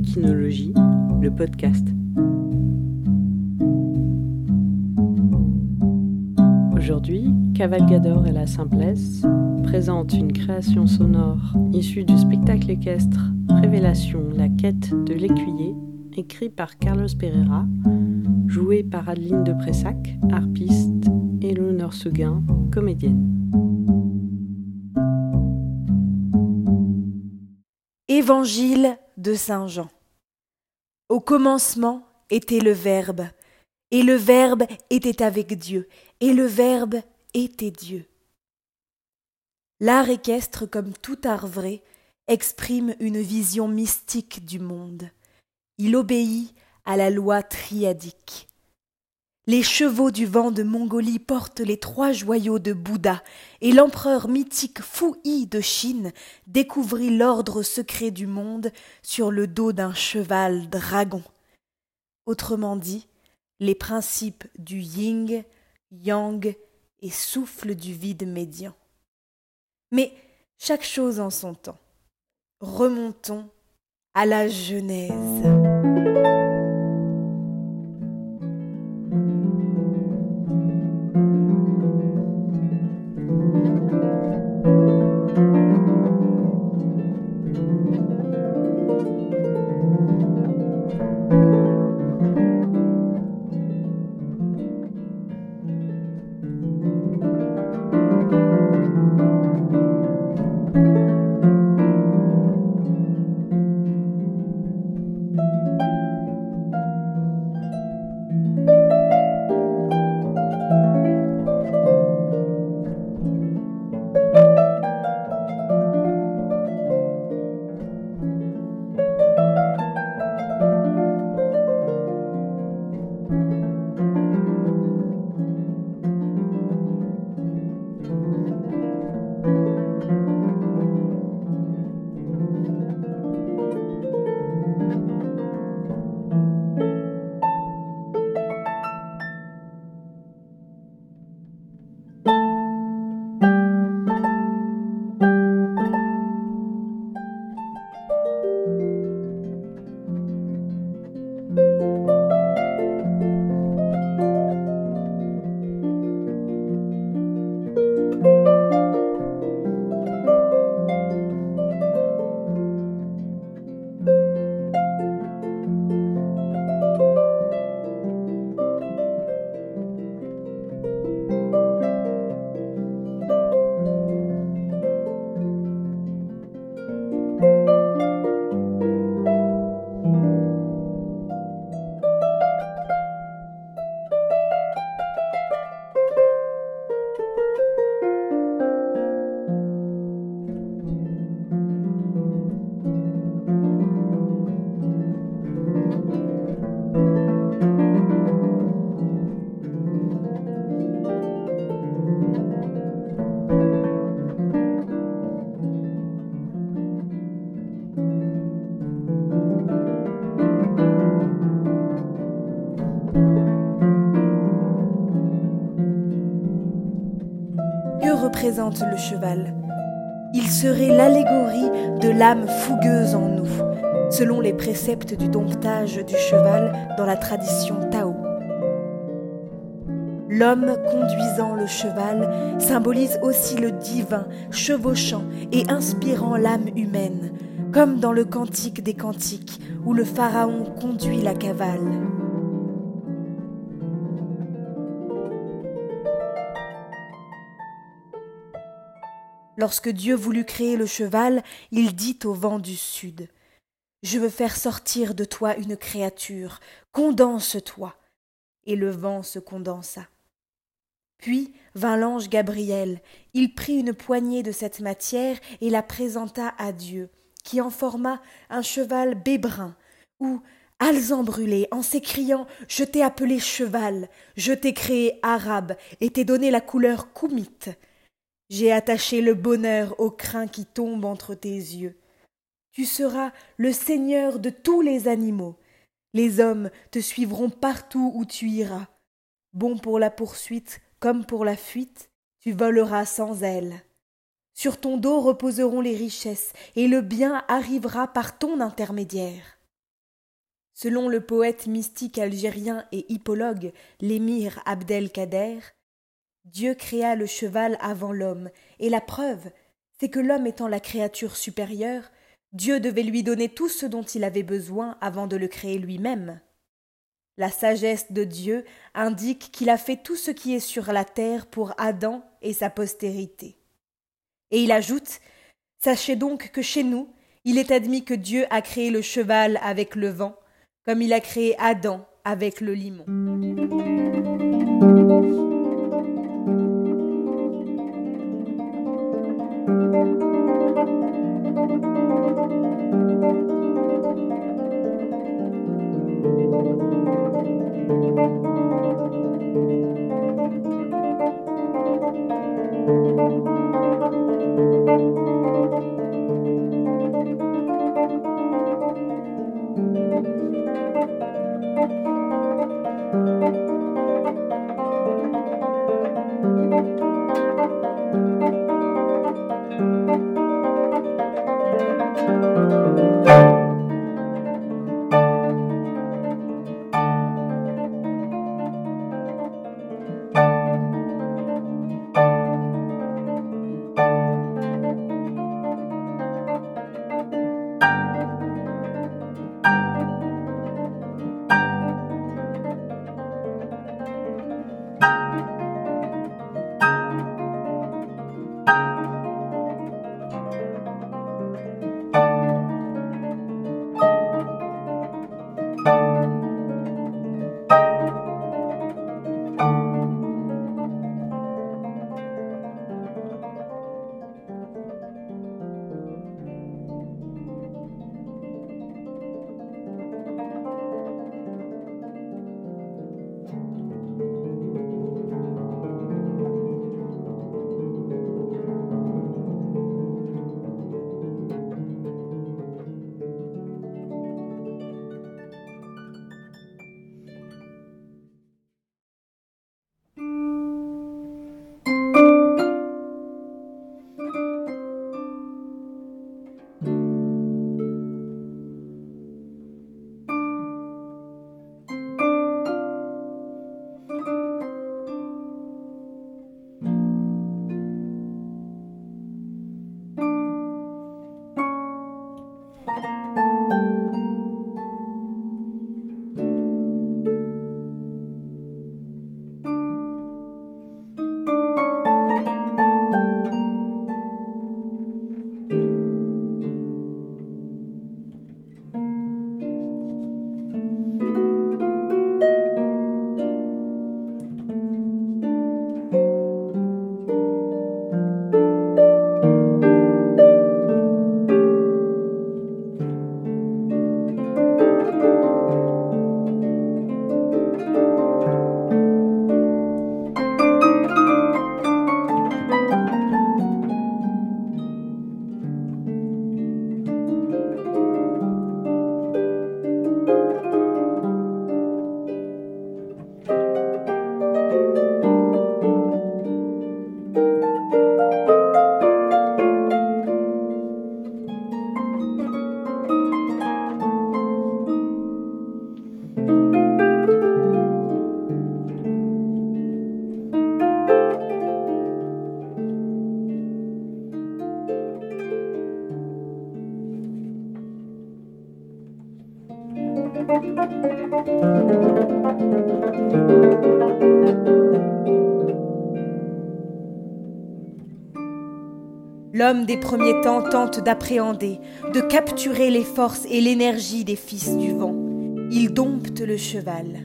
Équinologie, le podcast. Aujourd'hui, Cavalgador et la Simplesse présentent une création sonore issue du spectacle équestre Révélation, la quête de l'écuyer, écrit par Carlos Pereira, joué par Adeline de Pressac, harpiste, et Léonore Seguin, comédienne. Évangile de Saint Jean. Au commencement était le Verbe, et le Verbe était avec Dieu, et le Verbe était Dieu. L'art équestre, comme tout art vrai, exprime une vision mystique du monde. Il obéit à la loi triadique. Les chevaux du vent de Mongolie portent les trois joyaux de Bouddha, et l'empereur mythique Yi de Chine découvrit l'ordre secret du monde sur le dos d'un cheval dragon. Autrement dit, les principes du yin, yang et souffle du vide médian. Mais chaque chose en son temps. Remontons à la Genèse. Le cheval. Il serait l'allégorie de l'âme fougueuse en nous, selon les préceptes du domptage du cheval dans la tradition Tao. L'homme conduisant le cheval symbolise aussi le divin, chevauchant et inspirant l'âme humaine, comme dans le Cantique des Cantiques où le Pharaon conduit la cavale. Lorsque Dieu voulut créer le cheval, il dit au vent du sud Je veux faire sortir de toi une créature, condense-toi. Et le vent se condensa. Puis vint l'ange Gabriel, il prit une poignée de cette matière et la présenta à Dieu, qui en forma un cheval bébrun, ou alezan brûlé, en s'écriant Je t'ai appelé cheval, je t'ai créé arabe, et t'ai donné la couleur koumite. J'ai attaché le bonheur au crin qui tombe entre tes yeux. Tu seras le seigneur de tous les animaux. Les hommes te suivront partout où tu iras. Bon pour la poursuite comme pour la fuite, tu voleras sans aile. Sur ton dos reposeront les richesses, et le bien arrivera par ton intermédiaire. Selon le poète mystique algérien et hippologue l'émir Abdelkader, Dieu créa le cheval avant l'homme, et la preuve, c'est que l'homme étant la créature supérieure, Dieu devait lui donner tout ce dont il avait besoin avant de le créer lui-même. La sagesse de Dieu indique qu'il a fait tout ce qui est sur la terre pour Adam et sa postérité. Et il ajoute Sachez donc que chez nous, il est admis que Dieu a créé le cheval avec le vent, comme il a créé Adam avec le limon. Música Des premiers temps tente d'appréhender, de capturer les forces et l'énergie des fils du vent. Il dompte le cheval.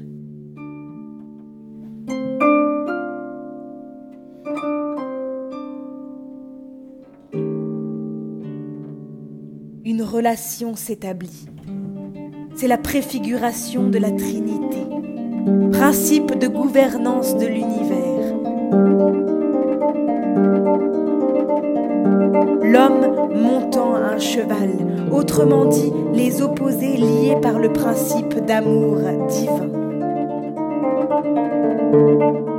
Une relation s'établit. C'est la préfiguration de la Trinité, principe de gouvernance de l'univers. L'homme montant un cheval, autrement dit les opposés liés par le principe d'amour divin.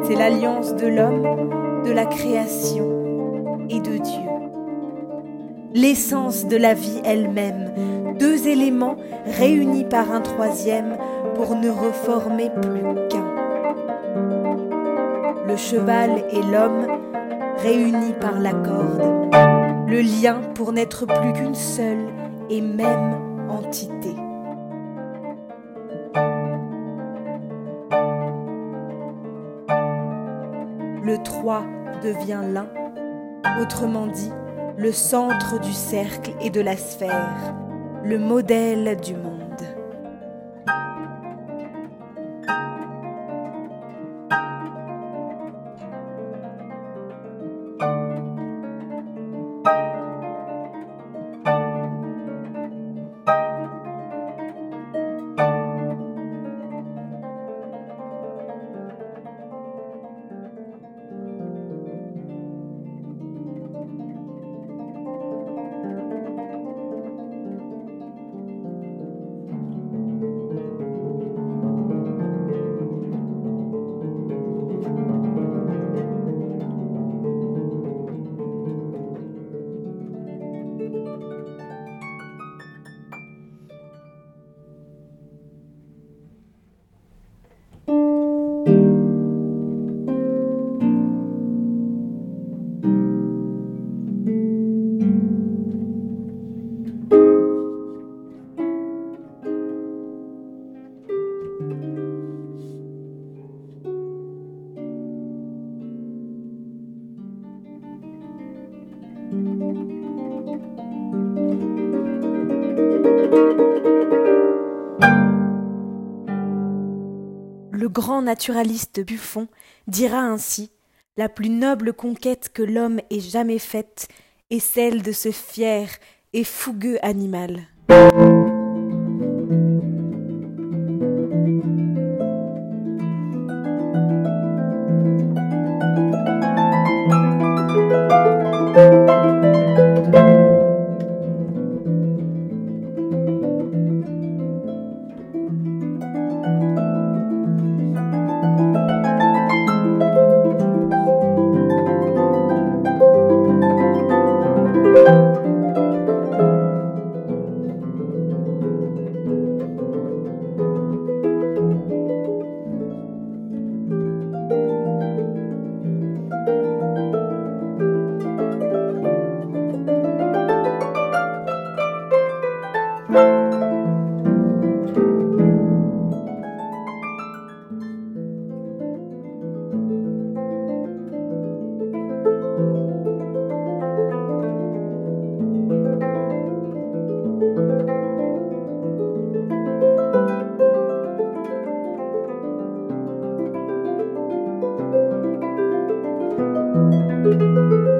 C'est l'alliance de l'homme, de la création et de Dieu. l'essence de la vie elle-même, deux éléments réunis par un troisième pour ne reformer plus qu'un. Le cheval et l'homme réunis par la corde, le lien pour n'être plus qu'une seule et même entité. Le trois devient l'un, autrement dit, le centre du cercle et de la sphère, le modèle du monde. Grand naturaliste Buffon dira ainsi La plus noble conquête que l'homme ait jamais faite est celle de ce fier et fougueux animal. Música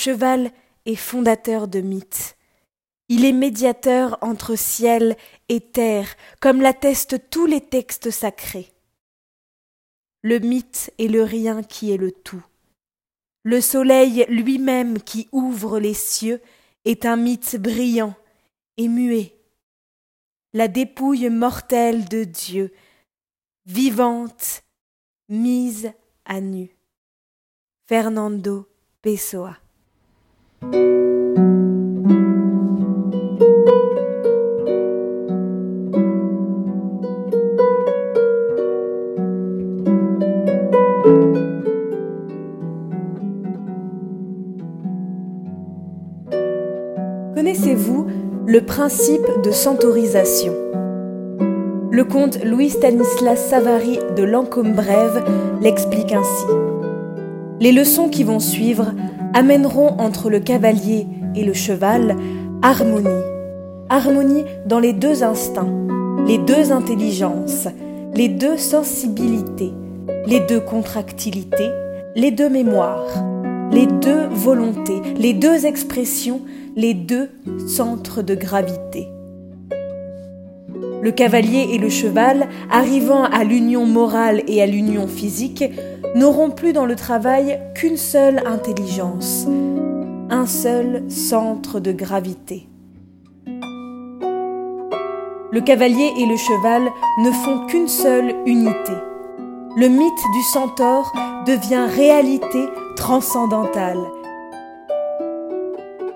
cheval est fondateur de mythes. Il est médiateur entre ciel et terre, comme l'attestent tous les textes sacrés. Le mythe est le rien qui est le tout. Le soleil lui-même qui ouvre les cieux est un mythe brillant et muet. La dépouille mortelle de Dieu, vivante, mise à nu. Fernando Pessoa. Connaissez-vous le principe de centaurisation Le comte Louis Stanislas Savary de Lancôme-Brève l'explique ainsi. Les leçons qui vont suivre amèneront entre le cavalier et le cheval harmonie. Harmonie dans les deux instincts, les deux intelligences, les deux sensibilités, les deux contractilités, les deux mémoires, les deux volontés, les deux expressions, les deux centres de gravité. Le cavalier et le cheval, arrivant à l'union morale et à l'union physique, n'auront plus dans le travail qu'une seule intelligence, un seul centre de gravité. Le cavalier et le cheval ne font qu'une seule unité. Le mythe du centaure devient réalité transcendantale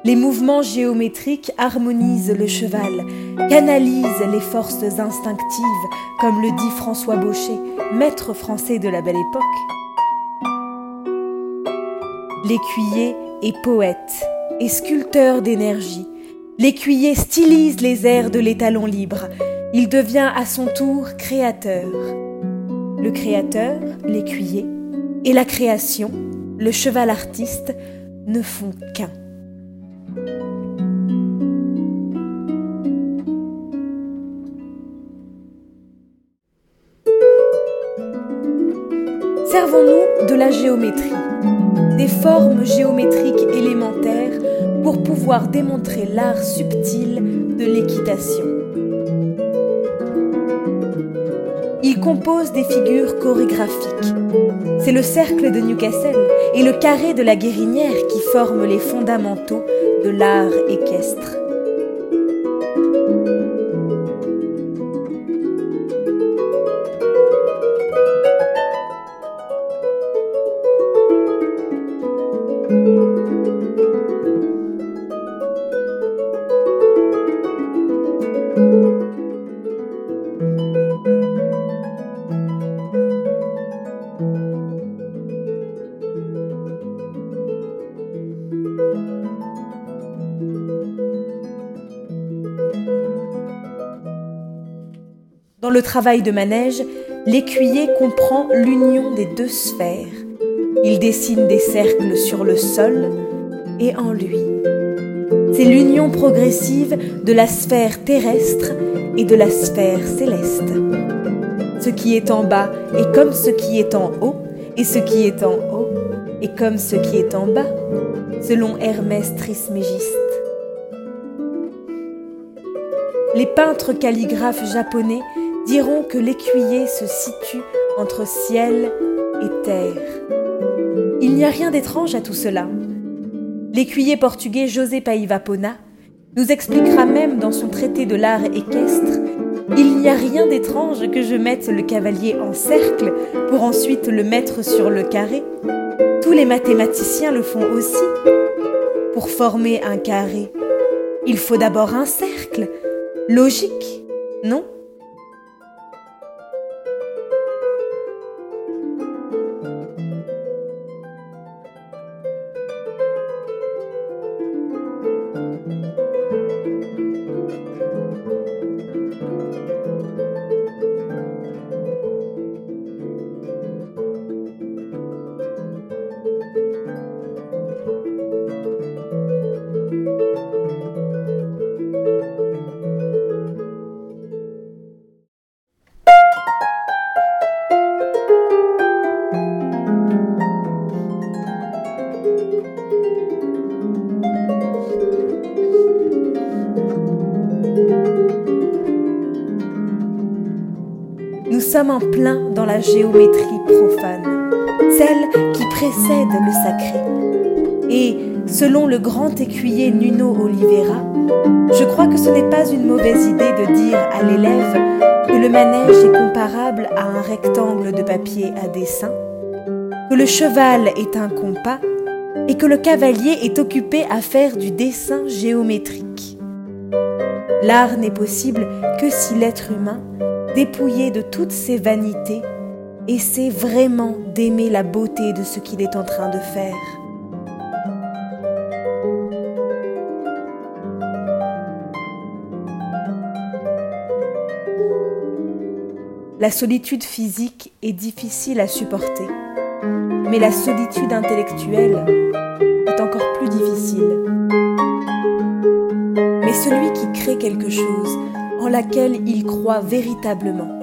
les mouvements géométriques harmonisent le cheval, canalisent les forces instinctives, comme le dit François Baucher, maître français de la belle époque. L'écuyer est poète et sculpteur d'énergie. L'écuyer stylise les airs de l'étalon libre. Il devient à son tour créateur. Le créateur, l'écuyer, et la création, le cheval artiste, ne font qu'un. Servons-nous de la géométrie, des formes géométriques élémentaires pour pouvoir démontrer l'art subtil de l'équitation. Il compose des figures chorégraphiques. C'est le cercle de Newcastle et le carré de la guérinière qui forment les fondamentaux de l'art équestre. Dans le travail de manège, l'écuyer comprend l'union des deux sphères. Il dessine des cercles sur le sol et en lui. C'est l'union progressive de la sphère terrestre et de la sphère céleste. Ce qui est en bas est comme ce qui est en haut, et ce qui est en haut est comme ce qui est en bas, selon Hermès Trismégiste. Les peintres calligraphes japonais diront que l'écuyer se situe entre ciel et terre. Il n'y a rien d'étrange à tout cela. L'écuyer portugais José Paiva Pona nous expliquera même dans son traité de l'art équestre Il n'y a rien d'étrange que je mette le cavalier en cercle pour ensuite le mettre sur le carré. Tous les mathématiciens le font aussi. Pour former un carré, il faut d'abord un cercle. Logique, non? Plein dans la géométrie profane, celle qui précède le sacré. Et, selon le grand écuyer Nuno Oliveira, je crois que ce n'est pas une mauvaise idée de dire à l'élève que le manège est comparable à un rectangle de papier à dessin, que le cheval est un compas et que le cavalier est occupé à faire du dessin géométrique. L'art n'est possible que si l'être humain, dépouillé de toutes ses vanités, essaie vraiment d'aimer la beauté de ce qu'il est en train de faire. La solitude physique est difficile à supporter, mais la solitude intellectuelle est encore plus difficile. Mais celui qui crée quelque chose en laquelle il croit véritablement,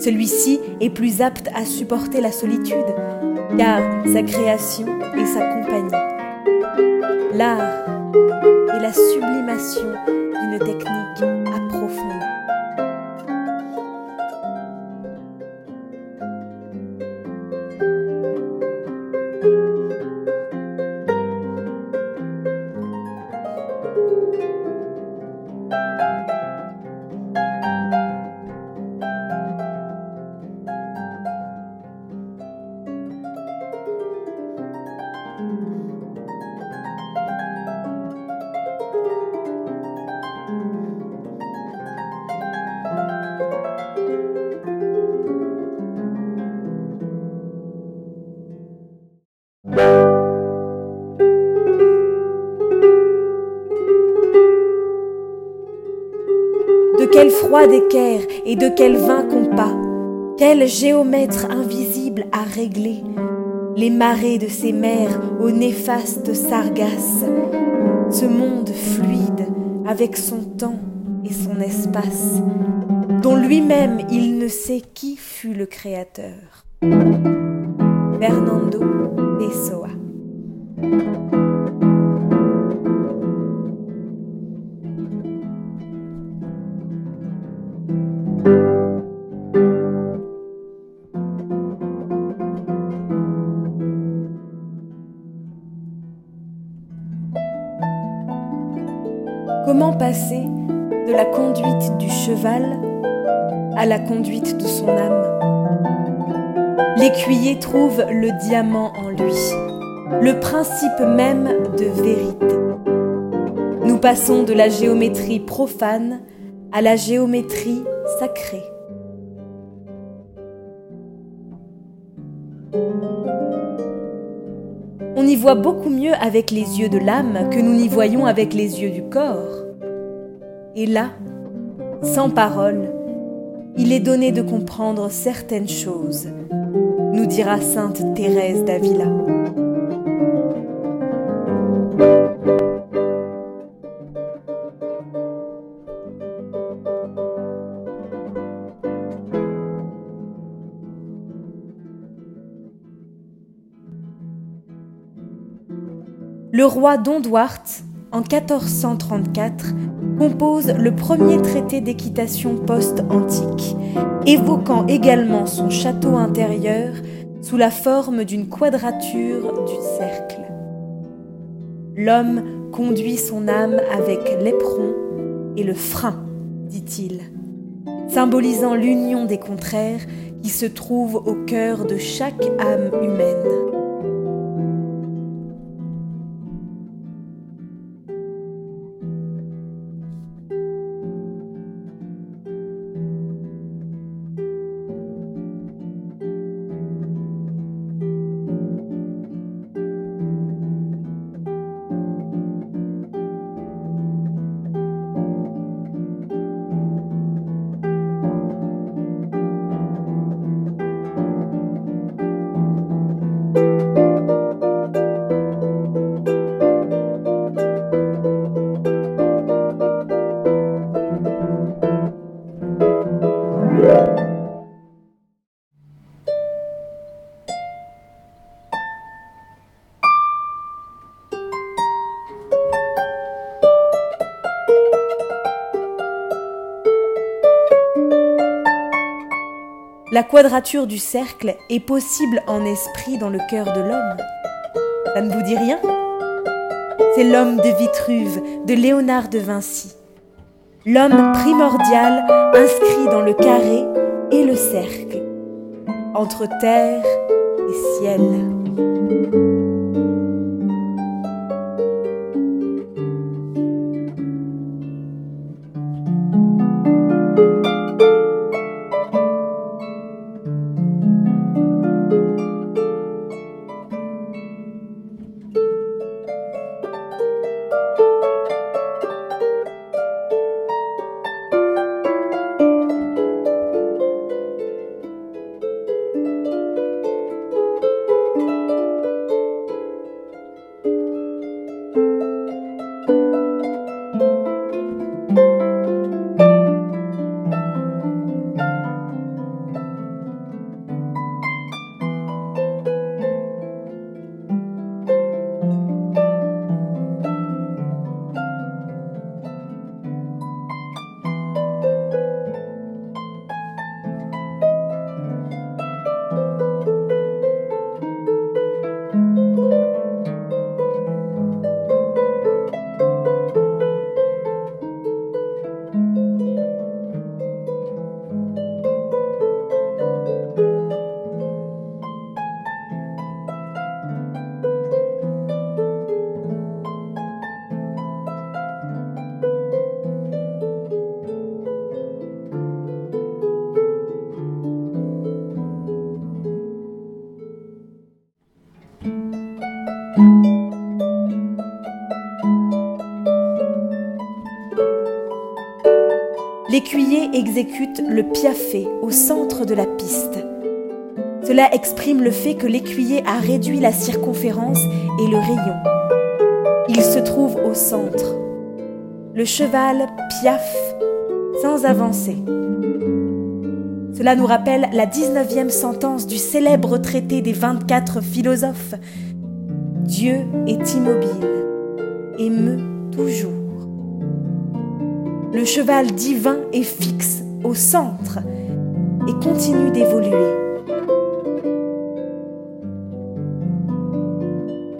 celui-ci est plus apte à supporter la solitude, car sa création est sa compagnie. L'art est la sublimation d'une technique Froid d'équerre et de quel vain compas, quel géomètre invisible a réglé les marées de ces mers aux néfastes sargasses, ce monde fluide avec son temps et son espace, dont lui-même il ne sait qui fut le créateur. Fernando Pessoa Comment passer de la conduite du cheval à la conduite de son âme L'écuyer trouve le diamant en lui, le principe même de vérité. Nous passons de la géométrie profane à la géométrie sacrée. On y voit beaucoup mieux avec les yeux de l'âme que nous n'y voyons avec les yeux du corps. Et là, sans parole, il est donné de comprendre certaines choses, nous dira sainte Thérèse d'Avila. Le roi Don Duarte, en 1434, compose le premier traité d'équitation post-antique, évoquant également son château intérieur sous la forme d'une quadrature du cercle. L'homme conduit son âme avec l'éperon et le frein, dit-il, symbolisant l'union des contraires qui se trouvent au cœur de chaque âme humaine. La quadrature du cercle est possible en esprit dans le cœur de l'homme. Ça ne vous dit rien? C'est l'homme de Vitruve, de Léonard de Vinci. L'homme primordial inscrit dans le carré et le cercle, entre terre et ciel. Le piafé au centre de la piste. Cela exprime le fait que l'écuyer a réduit la circonférence et le rayon. Il se trouve au centre. Le cheval piaffe sans avancer. Cela nous rappelle la 19e sentence du célèbre traité des 24 philosophes. Dieu est immobile et meut toujours. Le cheval divin est fixe au centre et continue d'évoluer.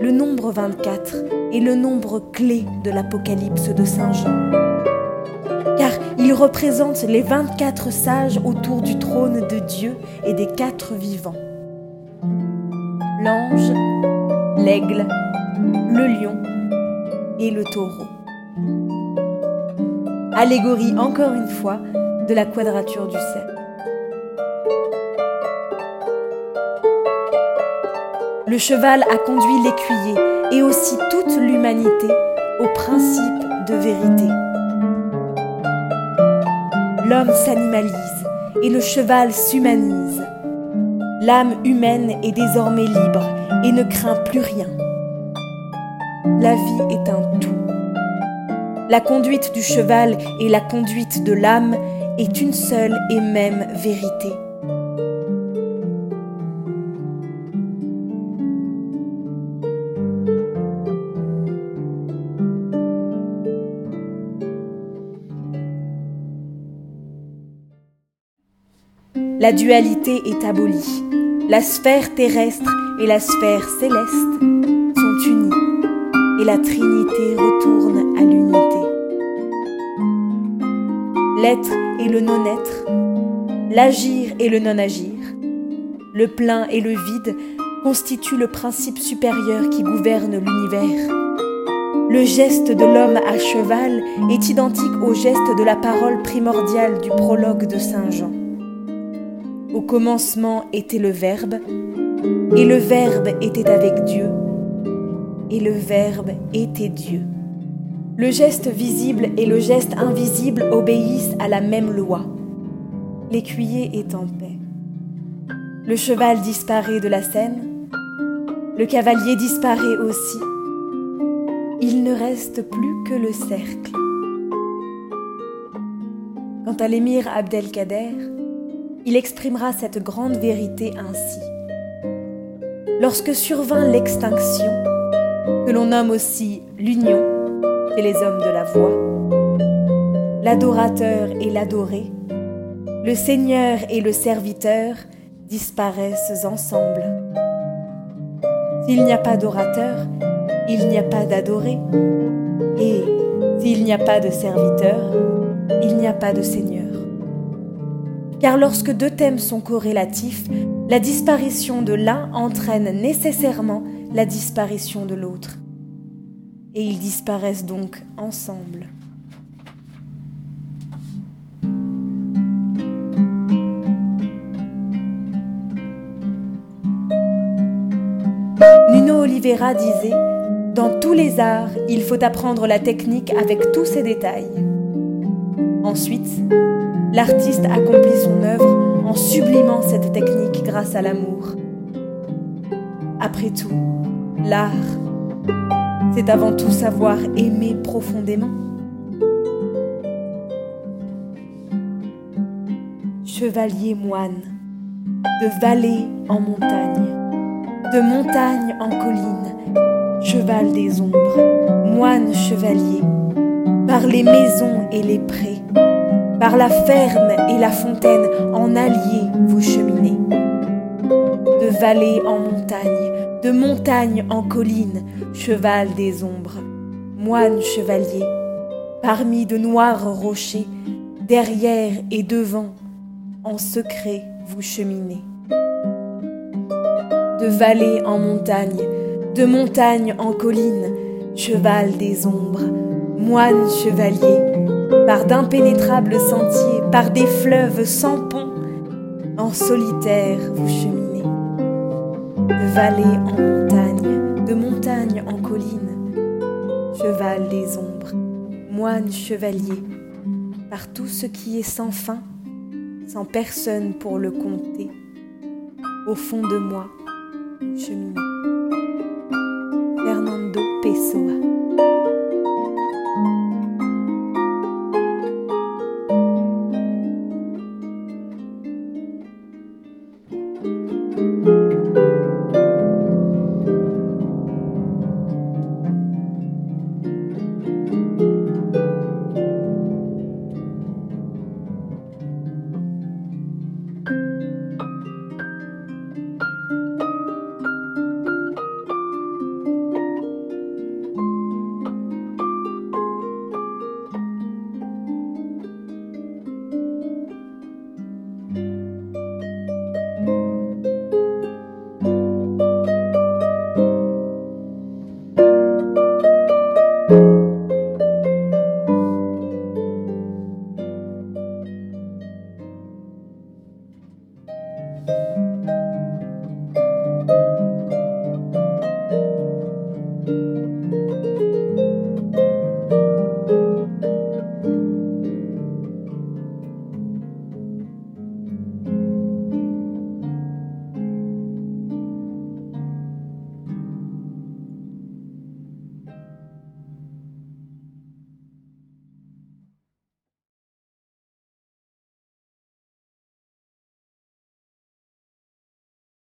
Le nombre 24 est le nombre clé de l'Apocalypse de Saint Jean, car il représente les 24 sages autour du trône de Dieu et des quatre vivants. L'ange, l'aigle, le lion et le taureau allégorie encore une fois de la quadrature du cercle. Le cheval a conduit l'écuyer et aussi toute l'humanité au principe de vérité. L'homme s'animalise et le cheval s'humanise. L'âme humaine est désormais libre et ne craint plus rien. La vie est un tout. La conduite du cheval et la conduite de l'âme est une seule et même vérité. La dualité est abolie. La sphère terrestre et la sphère céleste sont unies et la Trinité retourne à l'unité l'être et le non-être, l'agir et le non-agir, le plein et le vide constituent le principe supérieur qui gouverne l'univers. Le geste de l'homme à cheval est identique au geste de la parole primordiale du prologue de Saint Jean. Au commencement était le Verbe, et le Verbe était avec Dieu, et le Verbe était Dieu. Le geste visible et le geste invisible obéissent à la même loi. L'écuyer est en paix. Le cheval disparaît de la scène. Le cavalier disparaît aussi. Il ne reste plus que le cercle. Quant à l'émir Abdelkader, il exprimera cette grande vérité ainsi. Lorsque survint l'extinction, que l'on nomme aussi l'union, et les hommes de la voix, l'adorateur et l'adoré, le Seigneur et le serviteur disparaissent ensemble. S'il n'y a pas d'orateur, il n'y a pas d'adoré. Et s'il n'y a pas de serviteur, il n'y a pas de Seigneur. Car lorsque deux thèmes sont corrélatifs, la disparition de l'un entraîne nécessairement la disparition de l'autre. Et ils disparaissent donc ensemble. Nuno Oliveira disait Dans tous les arts, il faut apprendre la technique avec tous ses détails. Ensuite, l'artiste accomplit son œuvre en sublimant cette technique grâce à l'amour. Après tout, l'art, c'est avant tout savoir aimer profondément. Chevalier moine, de vallée en montagne, de montagne en colline, cheval des ombres, moine chevalier, par les maisons et les prés, par la ferme et la fontaine, en alliés vous cheminez. De vallée en montagne, de montagne en colline, cheval des ombres, moine chevalier, parmi de noirs rochers, derrière et devant, en secret vous cheminez. De vallée en montagne, de montagne en colline, cheval des ombres, moine chevalier, par d'impénétrables sentiers, par des fleuves sans pont, en solitaire vous cheminez. De vallée en montagne, de montagne en colline, cheval des ombres, moine chevalier, par tout ce qui est sans fin, sans personne pour le compter, au fond de moi, cheminée. Fernando Pessoa